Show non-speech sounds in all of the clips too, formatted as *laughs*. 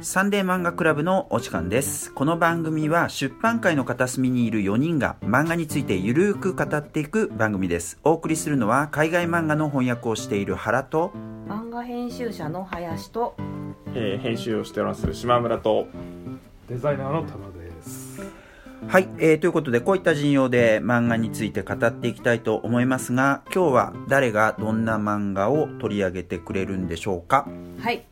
サンデー漫画クラブのお時間です。この番組は出版界の片隅にいる4人が漫画についてゆるーく語っていく番組です。お送りするのは海外漫画の翻訳をしている原と、漫画編集者の林とえー編集をしております島村とデザイナーの田野です。はい、えー、ということでこういった陣容で漫画について語っていきたいと思いますが、今日は誰がどんな漫画を取り上げてくれるんでしょうか？はい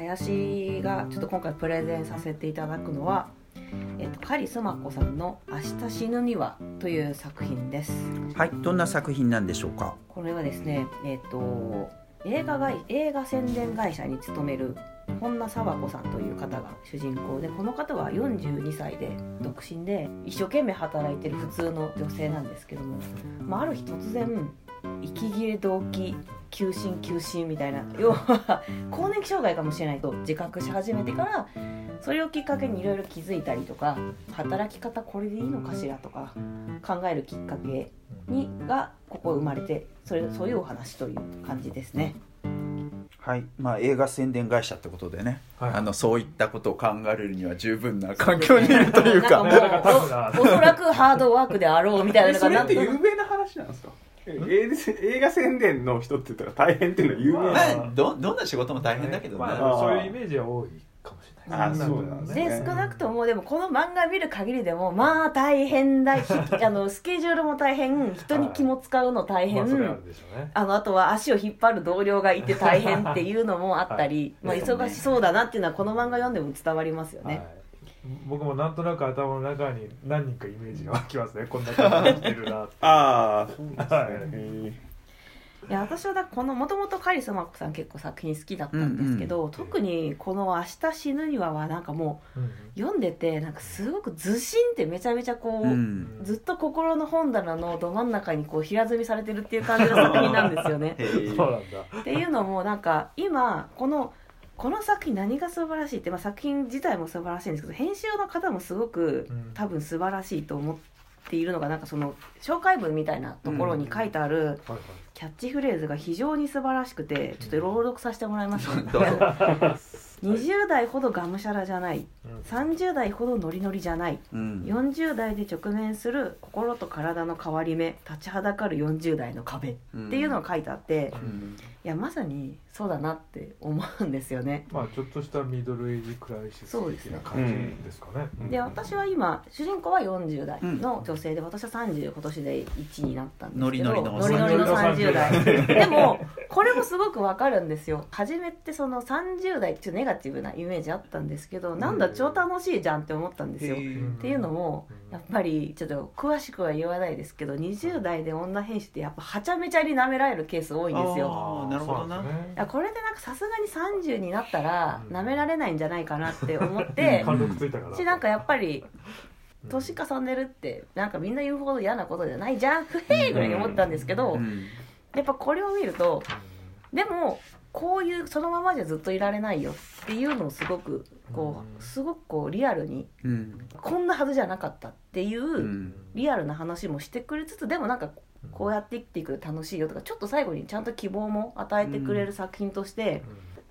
林がちょっと今回プレゼンさせていただくのは、えっとカリスマ子さんの「明日死ぬには」という作品です。はい、どんな作品なんでしょうか？これはですねえっと映画会映画宣伝会社に勤める本名沢子さんという方が主人公でこの方は42歳で独身で一生懸命働いてる普通の女性なんですけども、まあ、ある日突然息切れ動悸休診休診みたいな。要は更年期障害かもしれないと自覚し始めてからそれをきっかけにいろいろ気づいたりとか働き方これでいいのかしらとか考えるきっかけにがここ生まれてそれそういうお話という感じですね。はい、まあ映画宣伝会社ってことでね、はい。あのそういったことを考えるには十分な環境にいるというか。なんかもうおおそらくハードワークであろうみたいなのそれってがなんと有名な話なんですか？え映映画宣伝の人って言ったら大変っていうのは有名なまあまあどどんな仕事も大変だけどね、まあ、そういうイメージは多いかもしれない。あそうなんですね。で少なくともでもこの漫画見る限りでもまあ大変だひ *laughs* あのスケジュールも大変人に気も使うの大変、まあのあとは足を引っ張る同僚がいて大変っていうのもあったり、*laughs* まあ、忙しそうだなっていうのはこの漫画読んでも伝わりますよね、はい、僕もなんとなく頭の中に何人かイメージが湧きますね。*laughs* こんな感じでしてるなって。ああそうですね。はい。や私はだこのもともとカリスマ子さん結構作品好きだったんですけど、特にこの「明日死ぬには」はなんかもうんう読んでてなんかすごくずしんってめちゃめちゃこう、うん。ずっと心の本棚のど真ん中にこう平積みされてるっていう感じの作品なんですよね。*laughs* へー。そうなんだ。っていうのもなんか今このこの作品何が素晴らしいって、まあ、作品自体も素晴らしいんですけど編集の方もすごくうん。多分素晴らしいと思っているのがなんかその紹介文みたいなところに書いてあるキャッチフレーズが非常に素晴らしくてちょっと朗読させてもらいます。ね *laughs* どうぞ。*laughs* 20代ほどがむしゃらじゃない。うん。30代ほどノリノリじゃない。うん。40代で直面する心と体の変わり目立ちはだかる40代の壁っていうのが書いてあって、うん。いやまさにそうだなって思うんですよね。まあちょっとしたミドルエイジクライシス的な感じですかね。うん。で私は今主人公は40代の女性で、私は30今年で1になったんですけどノリノリのノリノリの30代 *laughs* でもこれもすごくわかるんですよ。初めってその30代ちょっとネガティブなイメージあったんですけどなんだ超楽しいじゃんって思ったんですよ。っていうのもやっぱりちょっと詳しくは言わないですけど20代で女編集ってやっぱはちゃめちゃに舐められるケース多いんですよ。なるほどな。ね。いやこれでなんかさすがに30になったらうん。舐められないんじゃないかなって思って貫禄ついたから。しなんかやっぱりうん。年重ねるってなんかみんな言うほど嫌なことじゃないじゃんふへーぐらいに思ったんですけどうんやっぱこれを見るとでもこういうそのままじゃずっといられないよっていうのをすごくこうすごくこうリアルにうん。こんなはずじゃなかったっていううん。リアルな話もしてくれつつでもなんかこうやって生きていく楽しいよとかちょっと最後にちゃんと希望も与えてくれる作品として、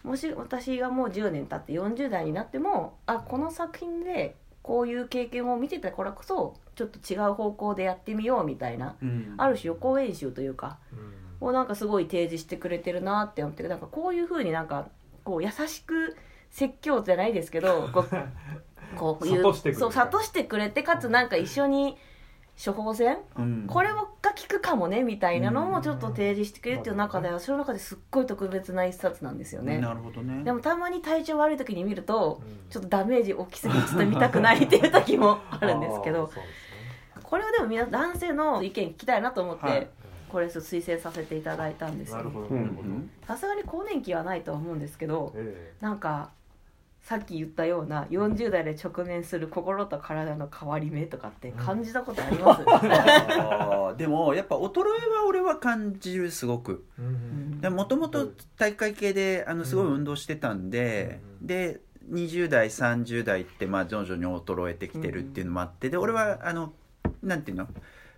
もし私がもう10年経って40代になってもあこの作品でこういう経験を見てたからこそちょっと違う方向でやってみようみたいなうん。ある種予行演習というかをなんかすごい提示してくれてるなって思ってなんかこういうふうになんかこう優しく説教じゃないですけど *laughs* こうこういう諭してくれるそう諭してくれてかつなんか一緒に処方箋うん。これが効くかもねみたいなのもちょっと提示してくれるっていう中ではその中ですっごい特別な一冊なんですよね。なるほどね。でもたまに体調悪い時に見るとちょっとダメージ大きすぎてちょっと見たくないっていう時もあるんですけどこれをでも皆男性の意見聞きたいなと思っはい。てこれ推薦させていただいたんですよなるほどさすがに更年期はないとは思うんですけどえなんかさっき言ったような40代で直面する心と体の変わり目とかって感じたことあります、*laughs* あーでもやっぱ衰えは俺は感じるすごく。もともと大会系であのすごい運動してたんで、うんで20代30代ってまあ徐々に衰えてきてるっていうのもあってで俺はあのなんていうの？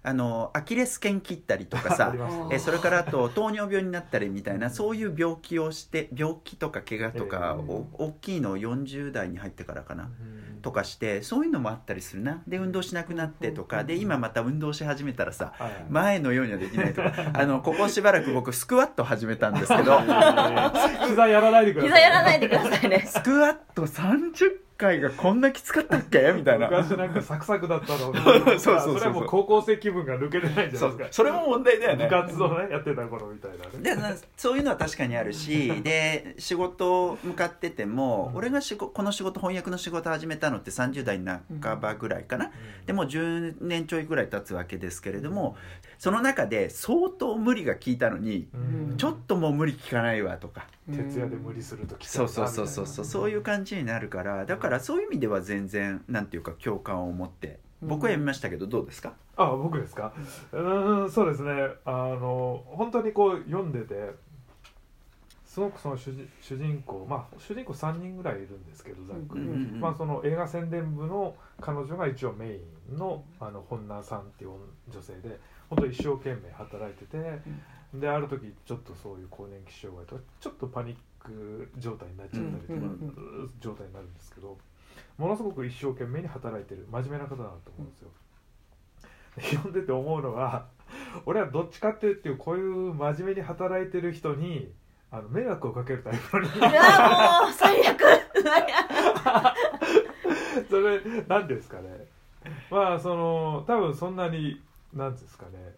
あのアキレス腱切ったりとか *laughs* あさえそれからあと糖尿病になったりみたいなそういう病気をして病気とか怪我とか、ええ。お大きいのを40代に入ってからかな、うん。とかしてそういうのもあったりするな。で運動しなくなってとかで今また運動し始めたらさはい前のようにはできないとか。*laughs* あのここしばらく僕スクワット始めたんですけど。膝やらないでください膝やらないでくださいね。*laughs* スクワット30回がこんなきつかったっけ？*laughs* みたいな。昔なんかサクサクだったの。*laughs* そうそうそうそれはもう高校生気分が抜けてないじゃそないうですか。それも問題だよね。部活をねやってた頃みたいなね。でなそういうのは確かにあるし *laughs* で仕事向かってても、うん。俺が仕事この仕事翻訳の仕事始めたのって30代半ばぐらいかな、でもう10年ちょいぐらい経つわけですけれどもその中で相当無理が効いたのに、うん。ちょっともう無理効かないわとか、徹夜で無理するときそうそうそうそうそう。そういう感じになるからだからそういう意味では全然なんていうか共感を持って。僕は読みましたけどどうですか、あ僕ですか？うんそうですね。あの本当にこう読んでてすごくその主人主人公まあ主人公3人ぐらいいるんですけどざっくり、うんうんうんまあ、その映画宣伝部の彼女が一応メインのあの本名さんっていう女性で本当一生懸命働いてて、である時ちょっとそういう更年期障害とかちょっとパニック状態になっちゃったりとか、状態になるんですけどものすごく一生懸命に働いてる真面目な方だなと思うんですよ。で読んでて思うのは俺はどっちかっていうとこういう真面目に働いてる人にあの迷惑をかけるタイプの人うわもう最悪。*laughs* それ何ですかね。まあその多分そんなに何ですかね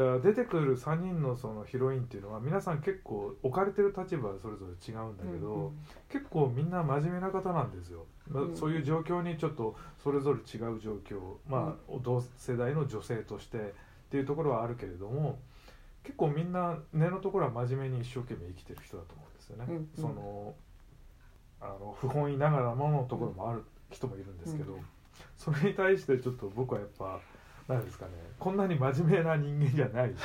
だから出てくる3人のそのヒロインっていうのは皆さん結構置かれてる立場はそれぞれ違うんだけど、結構みんな真面目な方なんですよ、まあうんそういう状況にちょっとそれぞれ違う状況。まあ同世代の女性としてっていうところはあるけれども結構みんな根のところは真面目に一生懸命生きてる人だと思うんですよね。うんうん。そのあの不本意ながらものところもある人もいるんですけど、うん。それに対してちょっと僕はやっぱ何ですかね。こんなに真面目な人間じゃないし。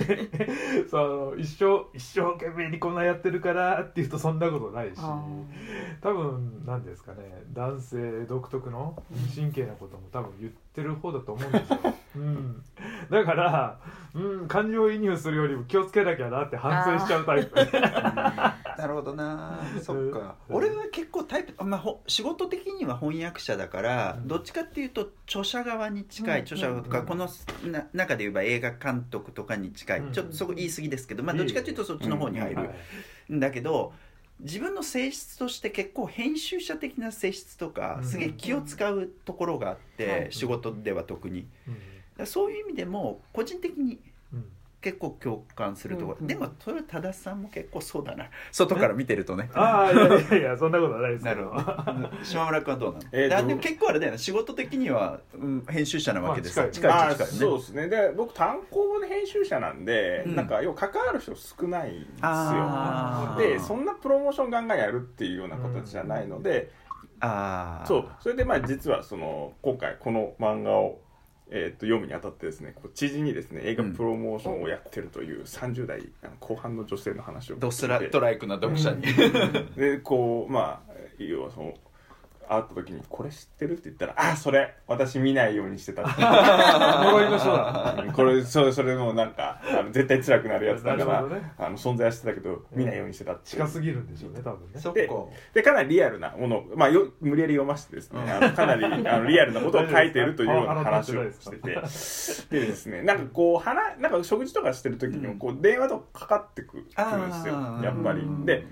*laughs* その一生一生懸命にこんなやってるからっていうとそんなことないし。あ多分何ですかね。男性独特の神経なことも多分言ってる方だと思うんですよ、*laughs* うん、だから、うん、感情移入するよりも気をつけなきゃなって反省しちゃうタイプ *laughs* なるほどな。そっか。うん。俺は結構タイプ、まあ、ほ仕事的には翻訳者だから、うん。どっちかっていうと著者側に近い、うん。著者とか、うん。このな中で言えば映画監督とかに近い、うん。ちょっとそこ言い過ぎですけど、まあ、どっちかっていうとそっちの方に入る、はい。んだけど自分の性質として結構編集者的な性質とかうん。すげえ気を使うところがあって、はい。仕事では特に。そういう意味でも個人的にうん結構共感するところ、うんうん。でもそれは多田さんも結構そうだな。外から見てるとね。ああいやいやいやそんなことはないですけど。なるほど。島村君はどうなの、えーでも結構あれだよね。仕事的には、うん、編集者なわけでさ、まあ近いまあ近い近いね。そうですね。で僕単行で編集者なんで、うん。なんか要は関わる人少ないんですよ。でそんなプロモーションガンガンやるっていうような形じゃないので、ああそう。それでまあ実はその今回この漫画を、えー、と読むにあたってですねこう知人にですね映画プロモーションをやってるという30代あの後半の女性の話をドスラトライクな読者に、でこうまあ要はその会った時に「これ知ってる?」って言ったら「あそれ私見ないようにしてた」って。*laughs* 呪いの人だ。うんこれそれそれもなんかあの絶対辛くなるやつだから、ね。あの存在はしてたけど見ないようにしてたって近すぎるんでしょうね多分ね。でそっか。でかなりリアルなものを、まあ、よ無理やり読ませてですね、あのかなりあのリアルなことを書いているというような話をしてて。でですねなんかこう話なんか食事とかしてる時にもこう電話とかかかってくるんですよやっぱり。うんで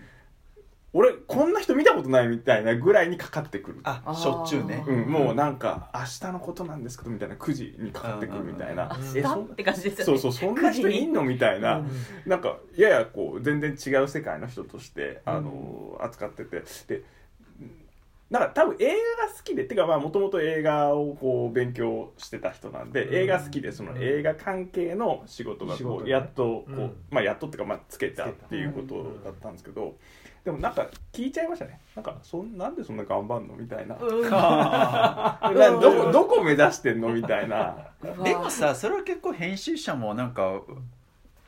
俺こんな人見たことないみたいなぐらいにかかってくる。あしょっちゅうね。うん、もうなんか明日のことなんですけどみたいな9時にかかってくるみたいな。明日って感じですよね。そうそうそんな人いんのみたいな、うん。なんかややこう全然違う世界の人として、あの扱ってて。でなんか多分映画が好きでっていうかまあもともと映画をこう勉強してた人なんで、うん。映画好きでその映画関係の仕事がこうやっとこう、うんまあやっとっていうかまあつけたっていうことだったんですけど、でもなんか聞いちゃいましたね。なんかそんなんでそんな頑張んのみたいな、*laughs* などこどこ目指してんのみたいな。でもさそれは結構編集者もなんか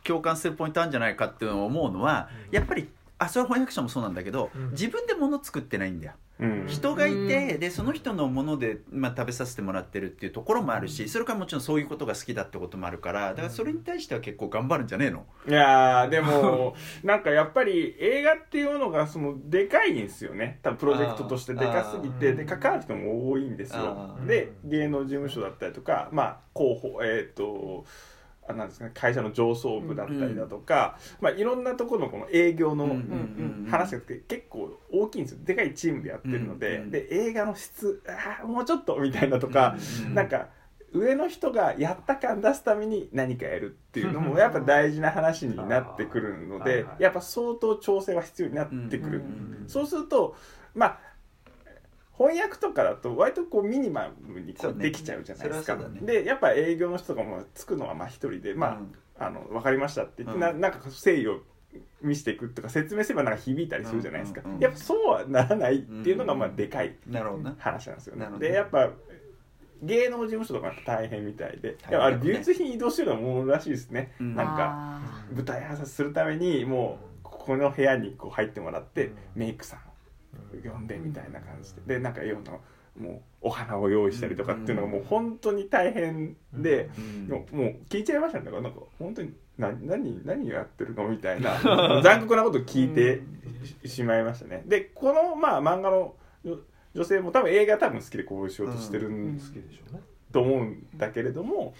共感するポイントあるんじゃないかっていうのを思うのは、やっぱりあそれは翻訳者もそうなんだけど、うん。自分で物作ってないんだようん。人がいて、うん。でその人のもので、まあ、食べさせてもらってるっていうところもあるしそれからもちろんそういうことが好きだってこともあるからだからそれに対しては結構頑張るんじゃねえの？いやーでも *laughs* なんかやっぱり映画っていうのがそのでかいんですよね。多分プロジェクトとしてでかすぎてで関わる人も多いんですよ。で芸能事務所だったりとかまあ広報えっ、とあなんですかね会社の上層部だったりだとか、まあ、いろんなところのこの営業のうんうんうん話が結構大きいんですよ。でかいチームでやってるので、うんで映画の質あーもうちょっとみたいなとか、うんなんか上の人がやった感出すために何かやるっていうのうん。もやっぱ大事な話になってくるのでやっぱ相当調整は必要になってくる、うん。そうするとまあ翻訳とかだと割とこうミニマムにこそうできちゃうじゃないですか、それはそうだね。でやっぱ営業の人とかもつくのはまあ一人でまあ、うん。あの分かりましたって言って、うん。ななんか誠意を見せていくとか説明すればなんか響いたりするじゃないですか、うん。うん。うんやっぱそうはならないっていうのがまあでかいなるほどな。話なんですよね。なるほどでやっぱ芸能事務所とか大変みたいで、大変やっぱあれ美術品移動してるのものらしいですね、うん。なんかあ舞台挨拶するためにもうここの部屋にこう入ってもらって、うん。メイクさん呼んでみたいな感じで。でなんかようなもうお花を用意したりとかっていうのがもう本当に大変で、うん。もうもう聞いちゃいましたね。だからなんか本当にな何何をやってるのみたいな *laughs* 残酷なことを聞いてししまいましたね。でこのまあ漫画の女女性も多分映画多分好きでこういう仕事してるうん。ん好きでしょうねと思うんだけれども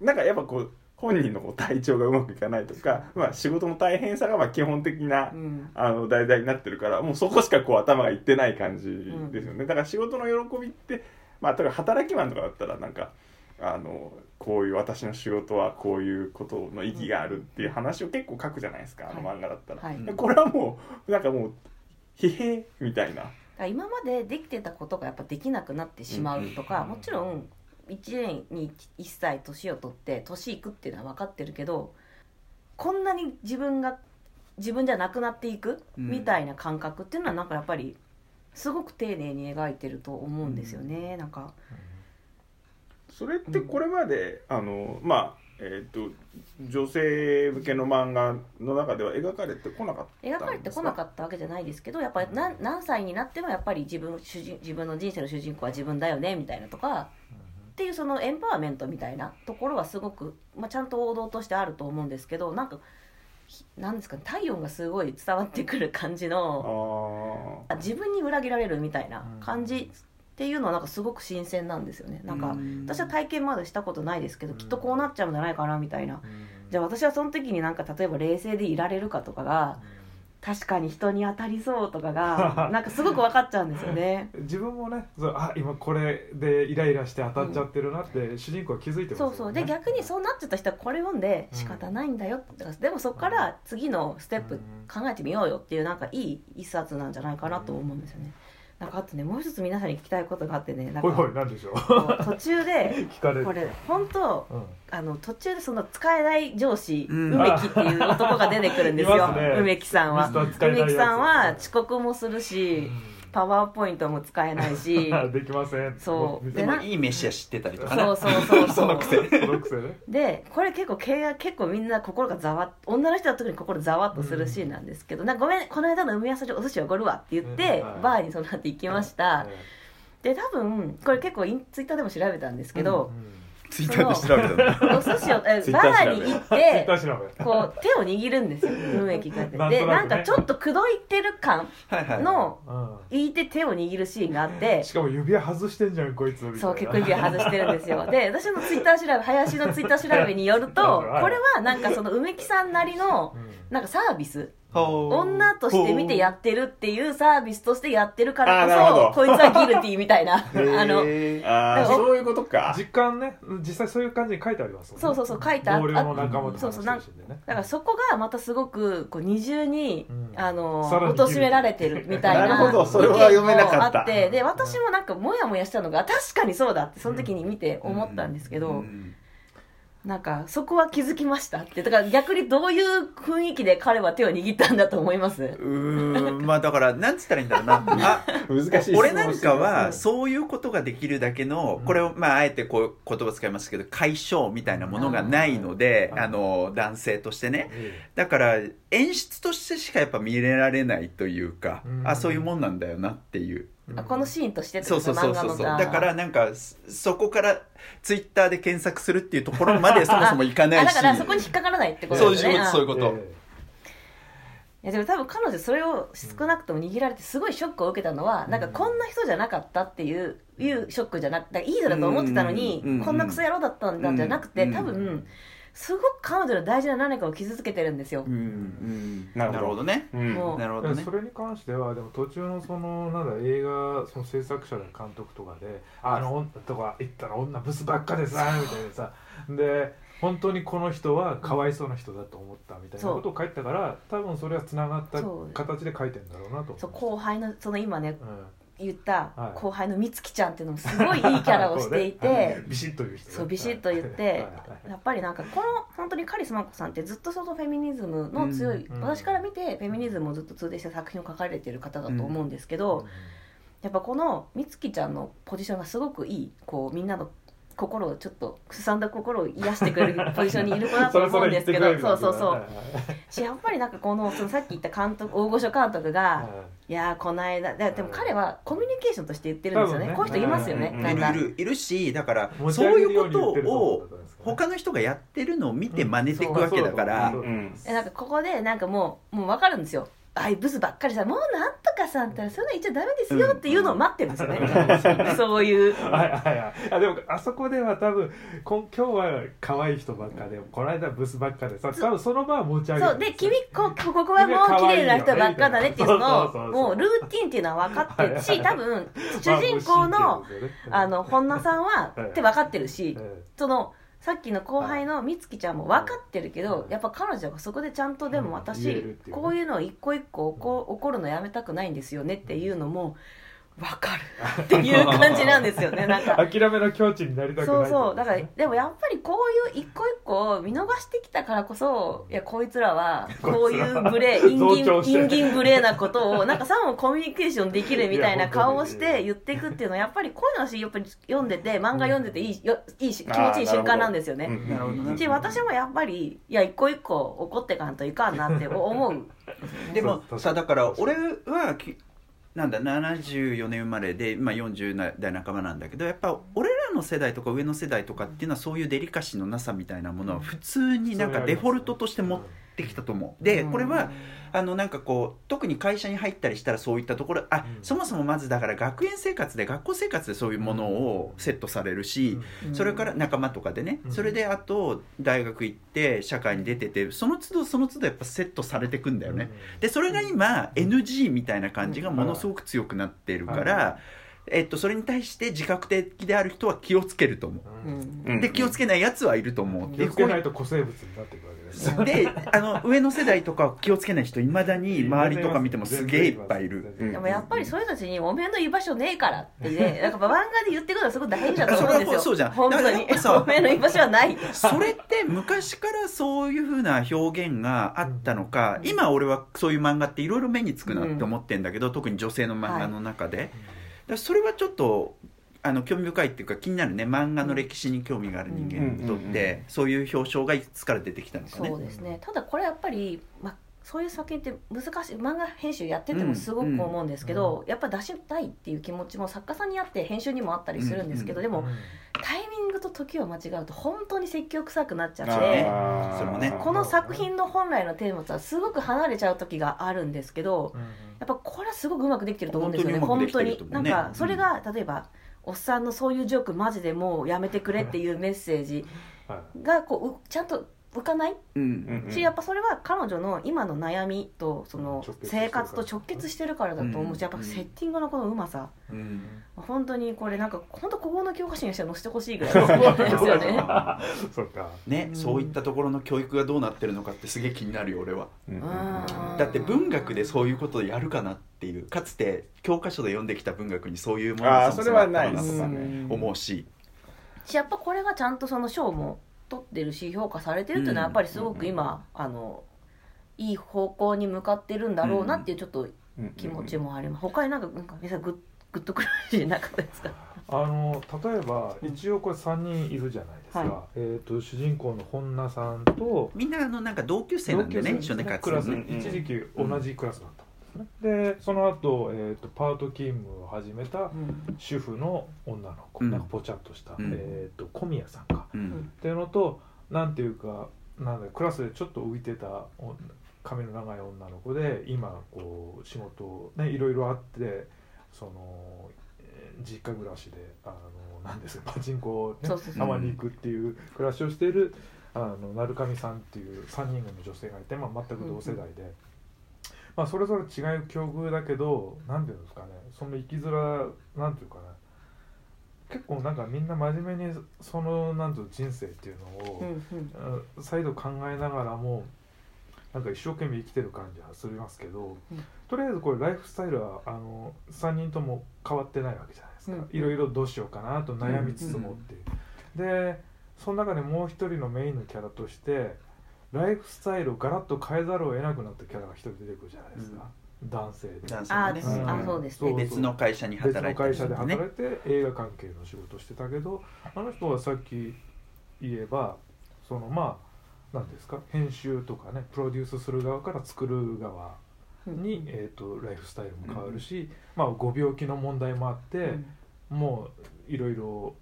なんかやっぱこう本人のこう体調がうまくいかないとか、まあ、仕事の大変さがまあ基本的なーうん。あの題材になってるからもうそこしかこう頭がいってない感じですよね、だから仕事の喜びってまあ例えば働きマンとかだったらなんかあのこういう私の仕事はこういうことの意義があるっていう話を結構書くじゃないですか、あの漫画だったら、はい。でこれはもうなんかもう疲弊みたいな。今までできてたことがやっぱできなくなってしまうとか、うん。もちろん1年に1歳年を取って年いくっていうのは分かってるけどこんなに自分が自分じゃなくなっていくうん。みたいな感覚っていうのはなんかやっぱりすごく丁寧に描いてると思うんですよね、なんか。それってこれまで、あのまあえっ、と女性向けの漫画の中では描かれてこなかったんです描かれてこなかったわけじゃないですけどやっぱり何何歳になってもやっぱり自分主人自分の人生の主人公は自分だよねみたいなとかっていうそのエンパワーメントみたいなところはすごく、まあ、ちゃんと王道としてあると思うんですけどなんかひなんですかね体温がすごい伝わってくる感じあの自分に裏切られるみたいな感じっていうのはなんかすごく新鮮なんですよね。なんかうん。私は体験まだしたことないですけどきっとこうなっちゃうんじゃないかなみたいな。うん。じゃあ私はその時になんか例えば冷静でいられるかとかが確かに人に当たりそうとかが *laughs* なんかすごく分かっちゃうんですよね。自分もねそうあ今これでイライラして当たっちゃってるなって主人公は気づいてますよね。そうそう。で逆にそうなっちゃった人はこれ読んで仕方ないんだよってでもそこから次のステップ考えてみようよっていうなんかいい一冊なんじゃないかなと思うんですよねなんかあとねもう一つ皆さんに聞きたいことがあってねなんほいほいかなんでしょう？途中で *laughs* 聞かれるこれ本当うん。あの途中でその使えない上司、うん。梅木っていう男が出てくるんですよ。梅木さんは。梅木さんは遅刻もするし、パワーポイントも使えないし。*laughs* できません。そう。でもいい飯は知ってたりとかなそうそうそうそのくせそのくせね。でこれ結構経営結構みんな心がざわっ女の人は特に心ざわっとするシーンなんですけど、なんかごめんこの間の海遊びでお寿司おごるわって言って、うん。はい。バーにその後行きました、で多分これ結構インツイッターでも調べたんですけど、ツイッターで調べたんだお寿司をえバーに行ってこう手を握るんですよ。梅木がで。でなんかちょっと口説いてる感のう言いて手を握るシーンがあって。ん。しかも指輪外してんじゃんこいつそう結構指輪外してるんですよ。で私のツイッター調べ林のツイッター調べによると *laughs* はいこれはなんかその梅木さんなりのうん。なんかサービス女として見てやってるっていうサービスとしてやってるからこそこいつはギルティみたいな。*laughs* あのあーそういうことか。実感ね。実際そういう感じに書いてありますもんね。そうそうそう書いてあ同僚の仲間とそうそう話してるんでねだからそこがまたすごくこう二重に、うん。あの貶められてるみたいななるほどそれは読めなかった。あってで私もなんかモヤモヤしたのが確かにそうだってその時に見て思ったんですけど、うんなんかそこは気づきましたって。だから逆にどういう雰囲気で彼は手を握ったんだと思います？うーんまあだからなんつったらいいんだろうな。あ *laughs* 難しい俺なんかはそそういうことができるだけのこれをまああえてこう言葉使いますけど解消みたいなものがないのでうん。あの男性としてね。えだから演出としてしかやっぱ見れられないというかうん。あそういうもんなんだよなっていう。えあこのシーンとしてそうそうそうそうそう。漫画のだからなんかそそこからツイッターで検索するっていうところまで *laughs* そもそもいかないし。あだからそこに引っかからないってことそうですねいうことそういうあこと。えいやでも多分彼女それを少なくとも握られてすごいショックを受けたのは、なんかこんな人じゃなかったっていういうショックじゃなくていい人だと思ってたのに、うん。うん。うん。こんなクソ野郎だったんだじゃなくて、うん。多分すごく彼女の大事な何かを傷つけてるんですよ。う、んうんなるほどね。うんもう。なるほどね。それに関してはでも途中のそのなんだ映画その制作者や監督とかであの女とか言ったら女ブスばっかでさみたいなさ。で本当にこの人はかわいそうな人だと思ったみたいなことを書いてたから多分それはつながった形で書いてんだろうなとそう後輩のその今ねうん言ったはい。後輩の美月ちゃんっていうのもすごいいいキャラをしていそう *laughs* ねて、ビシッと言う人ね。そうビシッと言ってやっぱりなんかこの本当にカリスマ子さんってずっとそのフェミニズムの強い、うん。私から見てフェミニズムをずっと通底した作品を書かれてる方だと思うんですけど、やっぱこの美月ちゃんのポジションがすごくいいこうみんなの心をちょっとすさんだ心を癒してくれるポジションにいる子だと思うんですけど。*laughs* そうそうそう。しやっぱりなんかこのそのさっき言った監督大御所監督が、いやーこの間ででも彼はコミュニケーションとして言ってるんですよね。ね。こういう人いますよね、うん。いるいるいるしだからそういうことを他の人がやってるのを見て真似ていくわけだから。なんかここでなんかもうもう分かるんですよああいうブスばっかりさもうなんとかさんったらそんな言っちゃダメですよっていうのを待ってるんですよね、*laughs* そういう。はいはい。はいあでもあそこでは多分こん今日は可愛い人ばっかでこの間ブスばっかでさ多分その場は持ち上げる。そう。で君ここここはもう綺麗な人ばっかだねっていうのをもうルーティンっていうのは分かってるし多分主人公のあの本名さんははいって分かってるしえそのさっきの後輩の美月ちゃんも分かってるけどうん。やっぱ彼女がそこでちゃんとでもうん私こういうのを一個一個怒怒るのやめたくないんですよねっていうのも分かる。っていう感じなんですよねなんか。え *laughs* 諦めの境地になりたくないそうそう。だからでもやっぱりこういう一個一個を見逃してきたからこそいや *laughs* こいつらはこういう無礼陰銀陰銀無礼なことをなんかさもコミュニケーションできるみたいな顔をして *laughs* 言っていくっていうのはやっぱりこういうのはやっぱり読んでて漫画読んでていいよいいし気持ちいい瞬間なんですよね。うんなるほど。ねし私もやっぱりいや一個一個怒ってかんといかんなって思う。でもさだから俺はきなんだ74年生まれで、まあ、40代半ばなんだけどやっぱ俺らの世代とか上の世代とかっていうのはそういうデリカシーのなさみたいなものは普通になんかデフォルトとして持ってきたと思う。でこれはあのなんかこう特に会社に入ったりしたらそういったところあうん。そもそもまずだから学園生活で学校生活でそういうものをセットされるし、うん。それから仲間とかでね、うん。それであと大学行って社会に出ててその都度その都度やっぱセットされてくんだよね、でそれが今 NG みたいな感じがものすごく強くなってるから、はえっと、それに対して自覚的である人は気をつけると思う、うん。うんで気をつけないやつはいると思う、気でをつけないと古生物になっていくわけですね。であの上の世代とかは気をつけない人いまだに周りとか見てもすげえいっぱいいる。うんでもやっぱりそういう人たちにおめえの居場所ねえからって。ねなんか漫画で言ってくるのはすごい大事だと思うんですよ。そうじゃん。本当に。おめえの居場所はない。それって昔からそういうふうな表現があったのか、うん。今俺はそういう漫画っていろいろ目につくなって思ってんだけど、特に女性の漫画の中で、だからそれはちょっとあの興味深いっていうか気になるね。漫画の歴史に興味がある人間にとって、そういう表彰がいつから出てきたのかね。そうですね。ただこれやっぱり、まあ、そういう作品って難しい漫画編集やっててもすごく思うんですけど、やっぱ出したいっていう気持ちも作家さんにあって編集にもあったりするんですけど、うん。でもタイミングと時を間違うと本当に説教臭くなっちゃって。あー。それもねこの作品の本来のテーマとはすごく離れちゃう時があるんですけどやっぱこれはすごくうまくできてると思うんですよね。本当になんかそれが例えばおっさんのそういうジョークマジでもうやめてくれっていうメッセージがこううちゃんと浮かない？うん。うんしやっぱそれは彼女の今の悩みとその直結してるから。生活と直結してるからだと思うしうんやっぱセッティングのこのうまさ。うん。本当にこれなんか本当ここの教科書にして載せてほしいぐらい思うんですよね。そっか。ね、うん。そういったところの教育がどうなってるのかってすげえ気になるよ俺は。うん。うん。だって文学でそういうことをやるかなっていうかつて教科書で読んできた文学にそういうものあーがそもそもあったのかなとかそれはないです。ね思うし。しやっぱこれがちゃんとその賞も取ってるし評価されてるっていうのはやっぱりすごく今、あのいい方向に向かってるんだろうなっていうちょっと気持ちもあります、他になんかなんか皆さんグッグッとくるしなかったですか？あの例えば一応これ3人いるじゃないですか、はえー、と主人公の本名さんとみんなあのなんか同級生なんでね一緒で活クラス、動うん。一時期同じクラスだったんですね、でその後、えー、とパート勤務を始めたうん。主婦の女の子、うん。なんかぽちゃっとした、うん。えー、と小宮さんか。うん。っていうのとなんていうかなんだクラスでちょっと浮いてたお髪の長い女の子で今こう仕事をねいろいろあってそのえー実家暮らしであのなんですかパチンコを、たまに行くっていう暮らしをしているあの成上さんっていう3人組の女性がいて、まあ、全く同世代で、まあ、それぞれ違う境遇だけどなんていうんですかね。その生きづらなんていうかね結構なんかみんな真面目にそのなんていうの人生っていうのを、うんうん。あ再度考えながらもなんか一生懸命生きてる感じはすりますけど、うん。とりあえずこれライフスタイルはあの3人とも変わってないわけじゃないですか、うんいろいろどうしようかなと悩みつつもっていう、でその中でもう一人のメインのキャラとしてライフスタイルをガラッと変えざるを得なくなったキャラが一人出てくるじゃないですか、男性で。男性あねうん。あそう。ですね。別の会社に別の働いてる会社で働いて映画関係の仕事をしてたけどあの人はさっき言えばそのまあ何ですか編集とかね。プロデュースする側から作る側うんに、えー、とライフスタイルも変わるし、まあ、ご病気の問題もあって、うんもういろいろ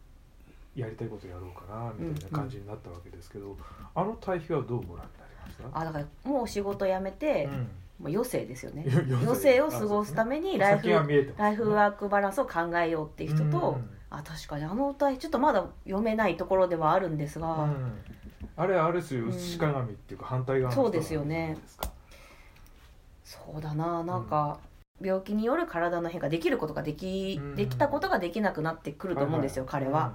やりたいことやろうかなみたいな感じになったわけですけど、あの対比はどうご覧になりました？あだからもう仕事辞めて、うん。もう余生ですよね。*laughs* よ余生を過ごすためにライフね。ライフワークバランスを考えようっていう人と、うん。あ確かにあの歌ちょっとまだ読めないところではあるんですが、うん。あれあれですよ、うん。鹿神っていうか反対側の人そうですよね。そうだな。なんか、病気による体の変化できることができ、うん。できたことができなくなってくると思うんですよ、彼は、、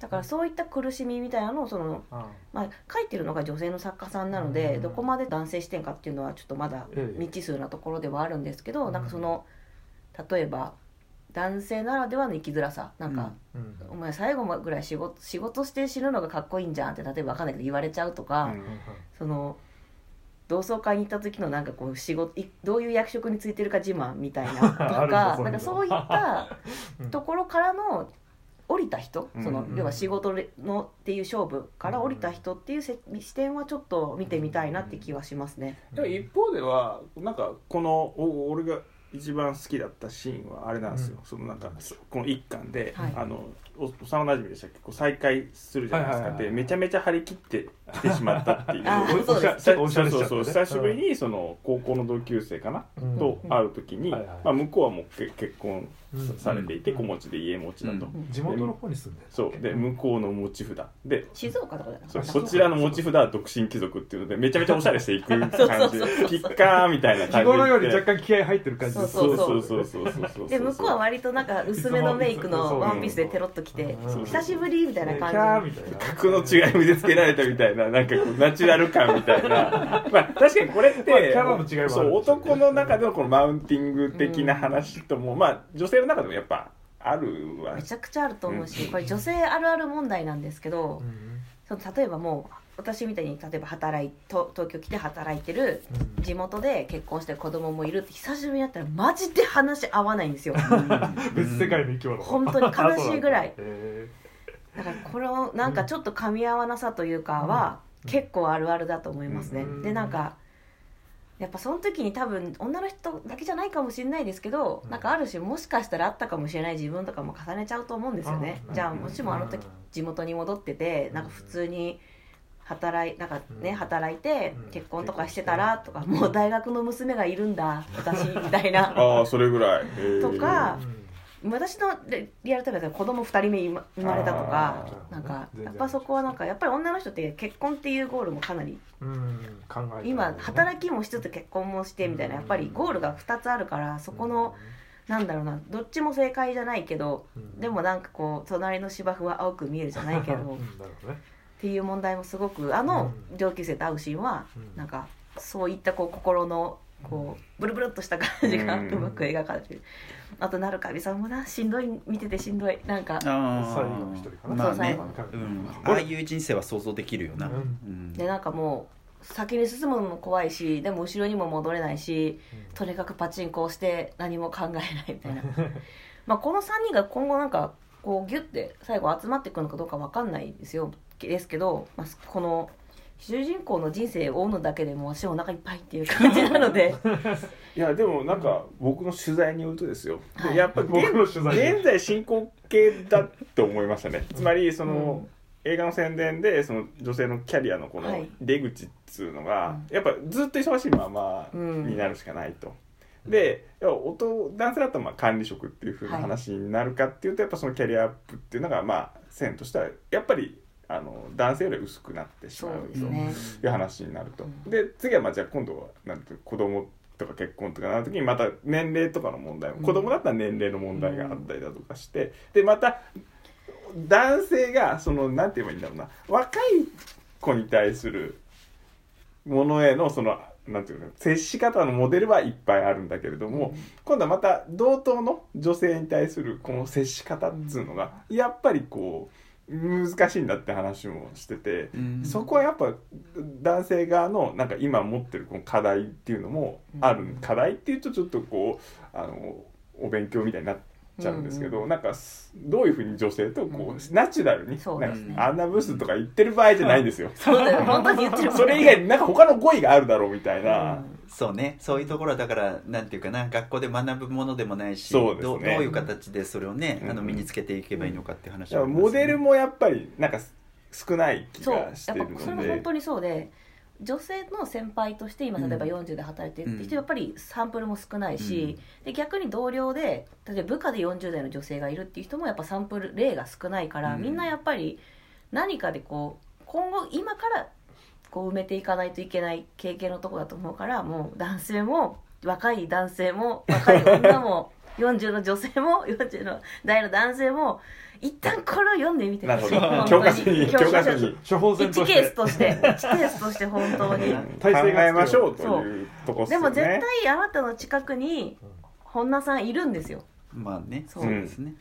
だからそういった苦しみみたいなのをその、あまあ、書いてるのが女性の作家さんなので、うん。どこまで男性視点かっていうのはちょっとまだええ。未知数なところではあるんですけど、うん。なんかその例えば男性ならではの生きづらさなんか、うん。お前最後ぐらい仕事仕事して死ぬのがかっこいいんじゃんって例えば分かんないけど言われちゃうとか、うんその同窓会に行った時のなんかこう仕事いどういう役職についてるか自慢みたいなとか *laughs* なんかそういったうんところからの降りた人、そのうん要は仕事のっていう勝負から降りた人っていうせ視点はちょっと見てみたいなって気はしますね。でも一方ではなんかこのお俺が一番好きだったシーンはあれなんですよ、うん。そのなんかこの一巻で、はい。あのお幼馴染でしたっけ？こう再会するじゃないですか、はいはいはいでめちゃめちゃ張り切って来てしまったっていう。*laughs* 久しぶりにその高校の同級生かな、うん。と会う時に、はいはいまあ、向こうはもうけ結婚うんされていてうん。子持ちで家持ちだと、うん。地元の方に住んでるそう。で向こうの持ち札で。静岡とかじゃな。そちらの持ち札は独身貴族っていうのでめちゃめちゃおしゃれしていく感じ。ピッカーみたいな感じで。日頃より若干気合入ってる感じそうそうそうそうそうそうで向こうは割となんか薄めのメイクのワンピースでテロッときてうん。久しぶりみたいな感じ。格の違い見せつけられたみたいななんかこうナチュラル感みたいな。*laughs* まあ確かにこれって、まあキャラの違いもそう男の中でのこのマウンティング的な話とも、まあ女性の中でもやっぱあるわ。めちゃくちゃあると思うしうん。これ女性あるある問題なんですけどうん。その例えばもう私みたいに例えば働いと東京来て働いてるうん。地元で結婚して子供もいるって久しぶりに会ったらマジで話合わないんですよ。別世界の生き物。本当に悲しいぐらい。へだからこれをなんかちょっと噛み合わなさというかはうん。結構あるあるだと思いますね。うん。でなんかやっぱその時に多分女の人だけじゃないかもしれないですけどうん。なんかある種もしかしたらあったかもしれない自分とかも重ねちゃうと思うんですよね。うん。じゃあもしもあの時うん。地元に戻っててなんか普通に働いなんかねうん。働いてうん。結婚とかしてたらとかもう大学の娘がいるんだ私みたいな。*laughs* ああそれぐらい、とかうん私のリリアルタイムだと子供2人目生まれたとかなんかやっぱそこはなんかやっぱり女の人って結婚っていうゴールもかなりうん考えて今働きもしつつ結婚もしてみたいなやっぱりゴールが2つあるからそこのなんだろうなどっちも正解じゃないけどうん。でもなんかこう隣の芝生は青く見えるじゃないけど *laughs* うんっていう問題もすごくあのうん。上級生と会うシーンはうん。なんかそういったこう心のこうブルブルっとした感じがうまく描かれてる。あとなるかびさんもなしんどい見ててしんどい。なんかあ最後の一人かな。まあね。そう最後の、うん、ああいう人生は想像できるよな、うん。うん。でなんかもう先に進むのも怖いしでも後ろにも戻れないしとにかくパチンコをして何も考えないみたいな。*laughs* まあこの3人が今後なんかこうギュッて最後集まっていくのかどうかわかんないですよ。ですけど、まあ、この主人公の人生を追うのだけでもう私お腹いっぱいっていう感じなので。*laughs* いやでもなんか僕の取材によるとですよ、ではい。やっぱ僕の取材現在進行形だと思いましたね。つまりその、映画の宣伝でその女性のキャリアのこのはい。出口っつうのが、やっぱずっと忙しいままうん。になるしかないと。でやっぱ男男性だったらまあ管理職っていうふうな話になるかっていうと、やっぱそのキャリアアップっていうのがまあ線としてはやっぱりあの男性より薄くなってしそまうという話になると、うん。で次はまあじゃあ今度はなんて子供とか結婚とかなる時にまた年齢とかの問題も、うん。子供だったら年齢の問題があったりだとかしてでまた男性がそのなんて言えばいいんだろうな。若い子に対するものへのそのなんていうの接し方のモデルはいっぱいあるんだけれども、今度はまた同等の女性に対するこの接し方っつうのがやっぱりこう難しいんだって話もしてて、うん。そこはやっぱ男性側のなんか今持ってるこの課題っていうのもある、うん課題っていうとちょっとこうあのお勉強みたいになっちゃうんですけど、うん。なんかすどういうふうに女性とこう、うん。ナチュラルに、ね。なんかあんなブスとか言ってる場合じゃないんですよ。それ以外になんか他の語彙があるだろうみたいな。そうね。そういうところはだからなんていうかな。学校で学ぶものでもないしそうですね。どうどういう形でそれをね、あのうん。身につけていけばいいのかっていう話だからはありますねモデルもやっぱりなんか少ない気そうがしてるやっぱそれのでも本当にそうで女性の先輩として今例えばうん40で働いてるって人、うん。やっぱりサンプルも少ないし、で逆に同僚で例えば部下で40代の女性がいるっていう人もやっぱサンプル例が少ないから、うん。みんなやっぱり何かでこう今後今からこう埋めていかないといけない経験のところだと思うからもう男性も若い男性も若い女も *laughs* 40の女性も40の代の男性も一旦これを読んでみてほど。本当に。教科書に教科書に。に。処方箋と1して。ケースとして。1ケースとして本当に。考体制がえましょうというとこっすよね。でも絶対あなたの近くに本田さんいるんですよ。まあね。そう。ですね、うん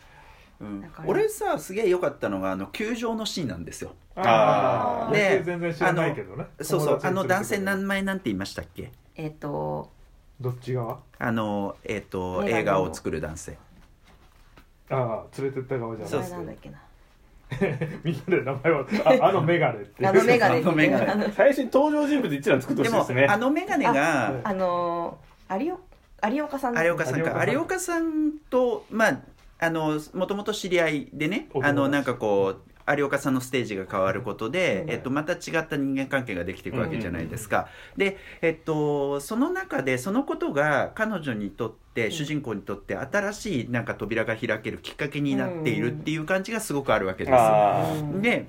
だから。俺さすげえ良かったのがあの球場のシーンなんですよ。あああで全然知らないけどね。そうそうあの男性なん名前なんて言いましたっけ？えっ、とどっち側あのえっ、とメガネの。映画を作る男性。ああ連れてった側じゃ名ない。前なんだっけな。*laughs* みんなで名前はああのメガネって。*laughs* あのメガネ。あのメガネ。あの。最初に登場人物一覧作ってほしいですね。あの眼鏡があの有岡有岡さん。有岡さんか。有岡さん。有岡さんとまああのもともと知り合いでねあのなんかこう有岡さんのステージが変わることで、うん。えっと、また違った人間関係ができていくわけじゃないですか、で、えっと、その中でそのことが彼女にとって、ん。主人公にとって新しいなんか扉が開けるきっかけになっているっていう感じがすごくあるわけです、あうんで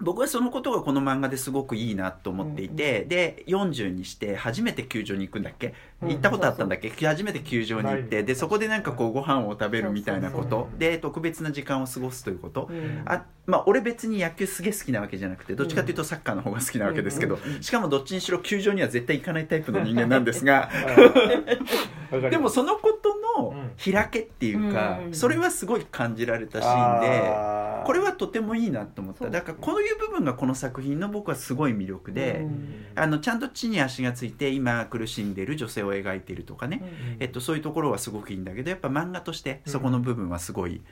僕はそのことがこの漫画ですごくいいなと思っていて、で40にして初めて球場に行くんだっけ、うん行ったことあったんだっけ？初めて球場に行って。でそこでなんかこうご飯を食べるみたいなこと。で特別な時間を過ごすということ、うん。あまあ俺別に野球すげえ好きなわけじゃなくてどっちかというとサッカーの方が好きなわけですけど、しかもどっちにしろ球場には絶対行かないタイプの人間なんですが。*laughs* *laughs* でもそのことの開けっていうか、うんそれはすごい感じられたシーンで。これはとてもいいなと思った。だからこういう部分がこの作品の僕はすごい魅力で、うん。あのちゃんと地に足がついて今苦しんでいる女性を描いているとかね、えっと、そういうところはすごくいいんだけどやっぱ漫画としてそこの部分はすごい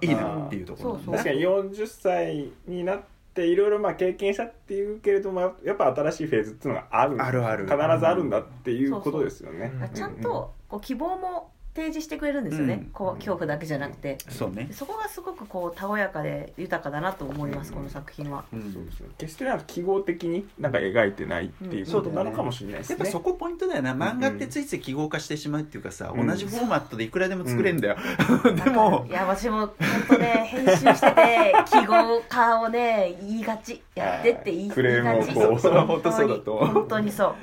いいなっていうところそうそう。確かに40歳になっていろいろまあ経験したっていうけれどもやっぱ新しいフェーズっていうのがある。あるある。必ずあるんだっていうことですよね。そうそうちゃんとこう希望も提示してくれるんですよね、うん。こう恐怖だけじゃなくて、そうね、そこがすごくこうたおやかで豊かだなと思います、この作品は。うん。そうですね決してなんか記号的になんか描いてないっていうことなのかもしれないですね。やっぱそこポイントだよな。漫画ってついつい記号化してしまうっていうかさ、うん。同じフォーマットでいくらでも作れんだよ、*laughs* でもかいや私も本当ね編集してて記号化をね言いがち。*laughs* やってって言いクレームをこうそれは本当そうだと。本当に。そう。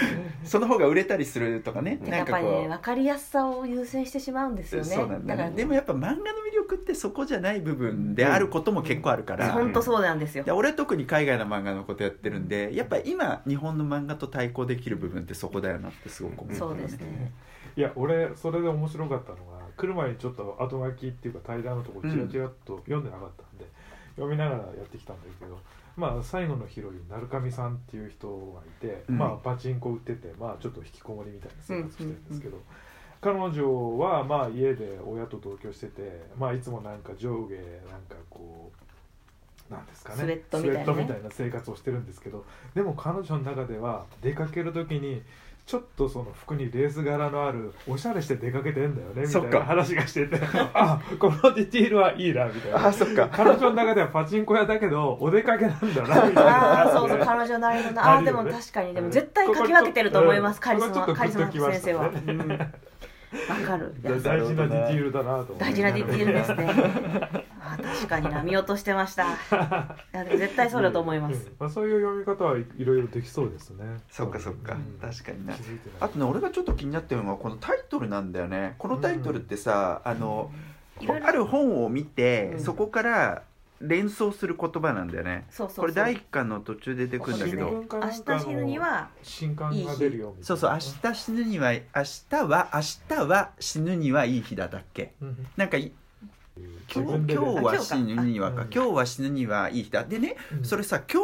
*laughs* その方が売れたりするとかね。やっぱりね分かりやすさを優先してしまうんですよね。そうなんだ,、だからでもやっぱ漫画の魅力ってそこじゃない部分であることも結構あるから、本当そうなんですよ。で俺特に海外の漫画のことやってるんでやっぱ今日本の漫画と対抗できる部分ってそこだよなってすごく思う、そうですね。いや俺それで面白かったのが来る前にちょっと後書きっていうか対談のところチラチラっと読んでなかったんで、読みながらやってきたんだけどまあ最後のヒロイン鳴上さんっていう人がいて、うん。まあパチンコ売っててまあちょっと引きこもりみたいな生活してるんですけど、彼女はまあ家で親と同居しててまあいつもなんか上下なんかこうなんですかね。スウェットみたいなね。スウェットみたいな生活をしてるんですけどでも彼女の中では出かける時にちょっとその服にレース柄のあるおしゃれして出かけてんだよねみそっか。たいな話がしててあこのディティールはいいなみたいな。あそっか。彼女の中ではパチンコ屋だけどお出かけなんだなみたいな。ああそうそう彼女なりのな。あーでも確かにでも絶対書き分けてると思いますカリスマカリスマ先生は。うんわかる。大事なディティールだなと思って大事なディティールですね。*laughs* あー確かにな見落としてました。絶対そうだと思います、うん。まあ、そういう読み方はいろいろできそうですね。そっかそっか、うん。確かにな。あとね俺がちょっと気になってるのはこのタイトルなんだよね。このタイトルってさ、あのある本を見て、うん。そこから連想する言葉なんだよね。そうそうそう。これ第一巻の途中で出てくるんだけど、明日死ぬには新刊が出るよみたいな。そうそう明日死ぬには明日は明日は死ぬにはいい日だだっけ。うん。なんかい今日今日は死ぬにはかうん。今日は死ぬにはいい日だ。でねうん。それさ「今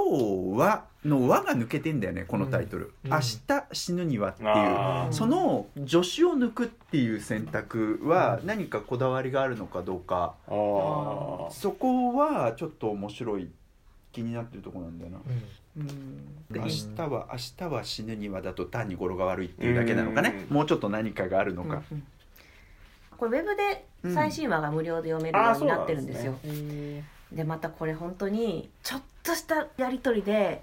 日は」の「和」が抜けてんだよねこのタイトル「うん。明日死ぬには」っていう。その助詞を抜くっていう選択は何かこだわりがあるのかどうか。そこはちょっと面白い気になってるところなんだよな。うん。うん。でうん。明日は明日は死ぬにはだと単に語呂が悪いっていうだけなのかね。うん。もうちょっと何かがあるのか。うんうんこれウェブで最新話が無料で読めるようになってるんですよ、でまたこれ本当にちょっとしたやり取りで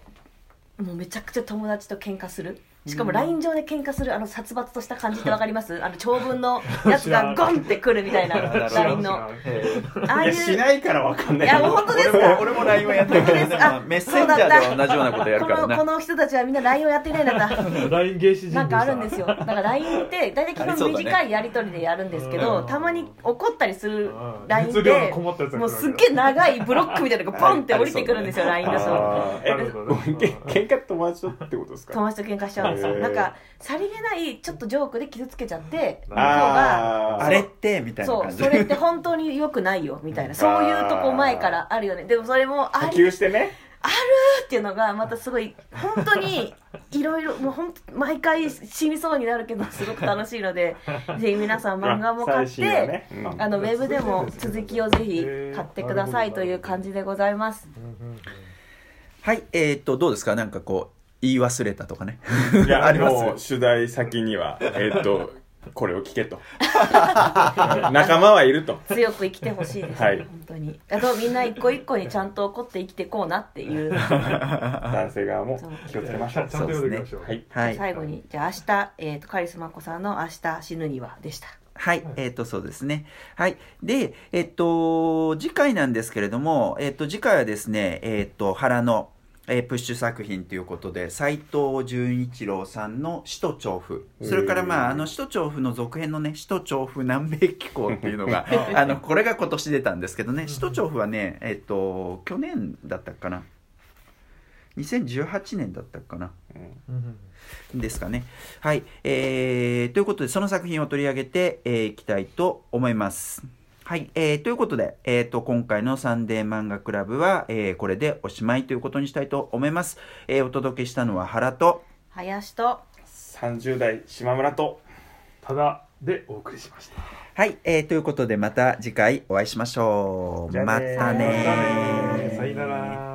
もうめちゃくちゃ友達と喧嘩するしかも LINE 上で喧嘩するあの殺伐とした感じってわかります？*laughs* あの長文のやつがゴンってくるみたいな知らん。LINE のえーああいう。いやしないからわかんない。いやもう本当です俺かも俺も LINE はやってる。けどねまあメッセンジャーでは同じようなことやるからこのこなの人たちはみんな LINE をやっていないんだった LINE 芸師人なんかあるんですよ。だから LINE って大体基本短いやり取りでやるんですけど、うん。たまに怒ったりする LINE でこもうすっげえ長いブロックみたいなのがポンって降りてくるんですよ LINE だとあー。えなるほどねけ喧嘩友達とってことですか？友達と喧嘩しちゃうなんかさりげないちょっとジョークで傷つけちゃって向こうがあれってみたいな感じ。そうそれって本当に良くないよみたいな。そういうとこ前からあるよね。でもそれもあ波り及してね。っていうのがまたすごい本当にいろいろもう本当毎回死にそうになるけどすごく楽しいので *laughs* ぜひ皆さん漫画も買って、ね。うん。あのウェブでも続きをぜひ買ってくださいという感じでございます。はいえー、っとどうですか？なんかこう言い忘れたとかね。いや *laughs* あります。もう取材先にはえーっとこれを聞けと。*laughs* 仲間はいると。強く生きてほしいです、はい。本当に。あとみんな一個一個にちゃんと怒って生きていこうなっていう。*laughs* 男性側も気をつけましょう。ちゃんと読んでいきましょうはい。はい。最後にじゃあ明日、えー、とカリスマ子さんの「明日死ぬには」でした。はい、えっ、と、そうですね。はい。で、えっ、と、次回なんですけれども、えっ、と、次回はですね、えっ、と、原の、えープッシュ作品ということで、斎藤純一郎さんの首都調布。それから、まあ、あの、首都調布の続編のね、首都調布南米機構っていうのが、*laughs* あの、これが今年出たんですけどね、首都調布はね、えっ、と、去年だったかな。2018年だったかな。うんうんですかね。はい。えー、ということで、その作品を取り上げてい、えーいきたいと思います。はい。えー、ということで、えー、と、今回のサンデー漫画クラブは、えーこれでおしまいということにしたいと思います。えーお届けしたのは原と、林と30代島村とただでお送りしましたはい。えー、ということで、また次回お会いしましょう。またねーさよなら